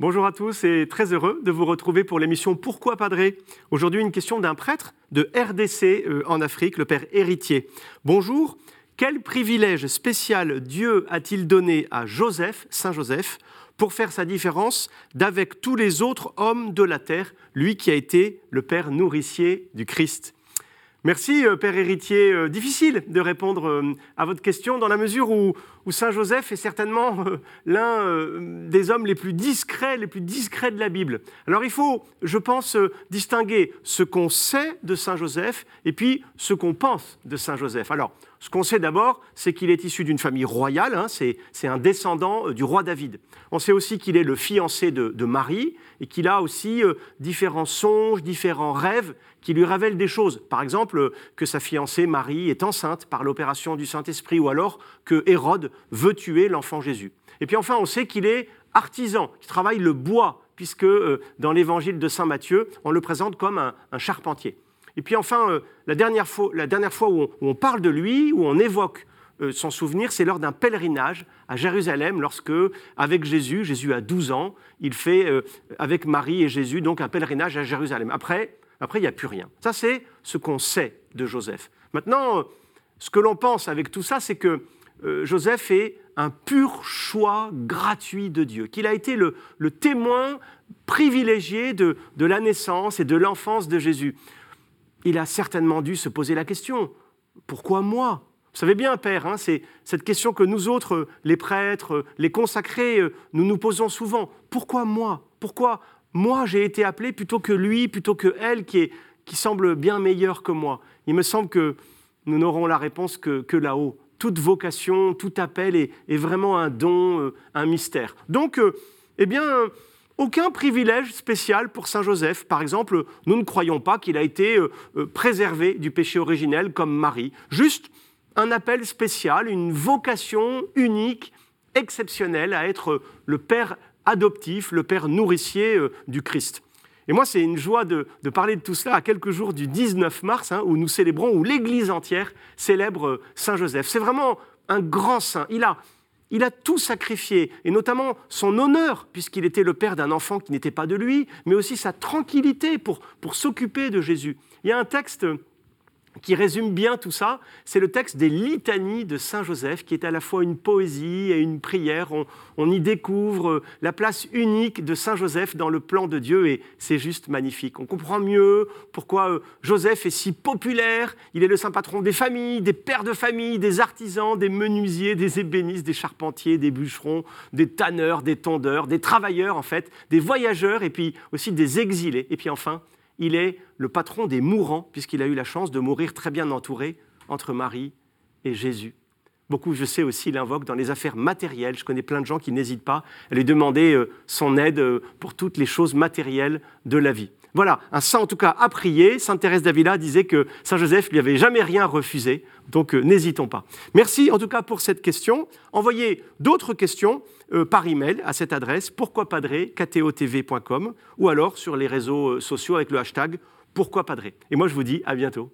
Bonjour à tous et très heureux de vous retrouver pour l'émission Pourquoi Padré Aujourd'hui, une question d'un prêtre de RDC euh, en Afrique, le père héritier. Bonjour, quel privilège spécial Dieu a-t-il donné à Joseph, Saint Joseph, pour faire sa différence d'avec tous les autres hommes de la terre, lui qui a été le père nourricier du Christ? Merci, euh, Père héritier. Euh, difficile de répondre euh, à votre question dans la mesure où, Saint Joseph est certainement l'un des hommes les plus discrets, les plus discrets de la Bible. Alors il faut, je pense, distinguer ce qu'on sait de Saint Joseph et puis ce qu'on pense de Saint Joseph. Alors, ce qu'on sait d'abord, c'est qu'il est issu d'une famille royale, hein, c'est un descendant euh, du roi David. On sait aussi qu'il est le fiancé de, Marie et qu'il a aussi euh, différents songes, différents rêves qui lui révèlent des choses. Par exemple, euh, que sa fiancée Marie est enceinte par l'opération du Saint-Esprit ou alors que Hérode veut tuer l'enfant Jésus. Et puis enfin, on sait qu'il est artisan, qu'il travaille le bois, puisque dans l'évangile de Saint Matthieu, on le présente comme un charpentier. Et puis enfin, euh, la, dernière fois, où, on, parle de lui, où on évoque euh, son souvenir, c'est lors d'un pèlerinage à Jérusalem, lorsque, avec Jésus, Jésus a 12 ans, il fait, euh, avec Marie et Jésus, donc un pèlerinage à Jérusalem. Après, après il n'y a plus rien. Ça, c'est ce qu'on sait de Joseph. Maintenant, ce que l'on pense avec tout ça, c'est que Joseph est un pur choix gratuit de Dieu, qu'il a été le, témoin privilégié de la naissance et de l'enfance de Jésus il a certainement dû se poser la question, pourquoi moi? Vous savez bien, Père, hein, c'est cette question que nous autres, les prêtres, les consacrés, nous nous posons souvent. Pourquoi moi? Pourquoi moi j'ai été appelé plutôt que lui, plutôt que elle qui, semble bien meilleure que moi? Il me semble que nous n'aurons la réponse que, là-haut. Toute vocation, tout appel est, vraiment un don, euh, un mystère. Donc, euh, eh bien, aucun privilège spécial pour Saint Joseph. Par exemple, nous ne croyons pas qu'il a été euh, euh, préservé du péché originel comme Marie. Juste un appel spécial, une vocation unique, exceptionnelle à être le Père adoptif, le Père nourricier euh, du Christ. Et moi, c'est une joie de, parler de tout cela à quelques jours du 19 mars, hein, où nous célébrons, où l'Église entière célèbre Saint Joseph. C'est vraiment un grand saint. Il a il a tout sacrifié, et notamment son honneur, puisqu'il était le père d'un enfant qui n'était pas de lui, mais aussi sa tranquillité pour, pour s'occuper de Jésus. Il y a un texte qui résume bien tout ça, c'est le texte des litanies de Saint Joseph, qui est à la fois une poésie et une prière. On, y découvre la place unique de Saint Joseph dans le plan de Dieu, et c'est juste magnifique. On comprend mieux pourquoi euh, Joseph est si populaire. Il est le saint patron des familles, des pères de famille, des artisans, des menuisiers, des ébénistes, des charpentiers, des bûcherons, des tanneurs, des tondeurs, des travailleurs en fait, des voyageurs, et puis aussi des exilés. Et puis enfin, il est le patron des mourants, puisqu'il a eu la chance de mourir très bien entouré entre Marie et Jésus. Beaucoup, je sais aussi, l'invoquent dans les affaires matérielles. Je connais plein de gens qui n'hésitent pas à lui demander euh, son aide euh, pour toutes les choses matérielles de la vie. Voilà, un saint en tout cas à prier. Sainte Thérèse d'Avila disait que Saint Joseph lui avait jamais rien refusé, donc euh, n'hésitons pas. Merci en tout cas pour cette question. Envoyez d'autres questions euh, par email à cette adresse pourquoipadré.ktotv.com ou alors sur les réseaux euh, sociaux avec le hashtag pourquoipadré. Et moi je vous dis à bientôt.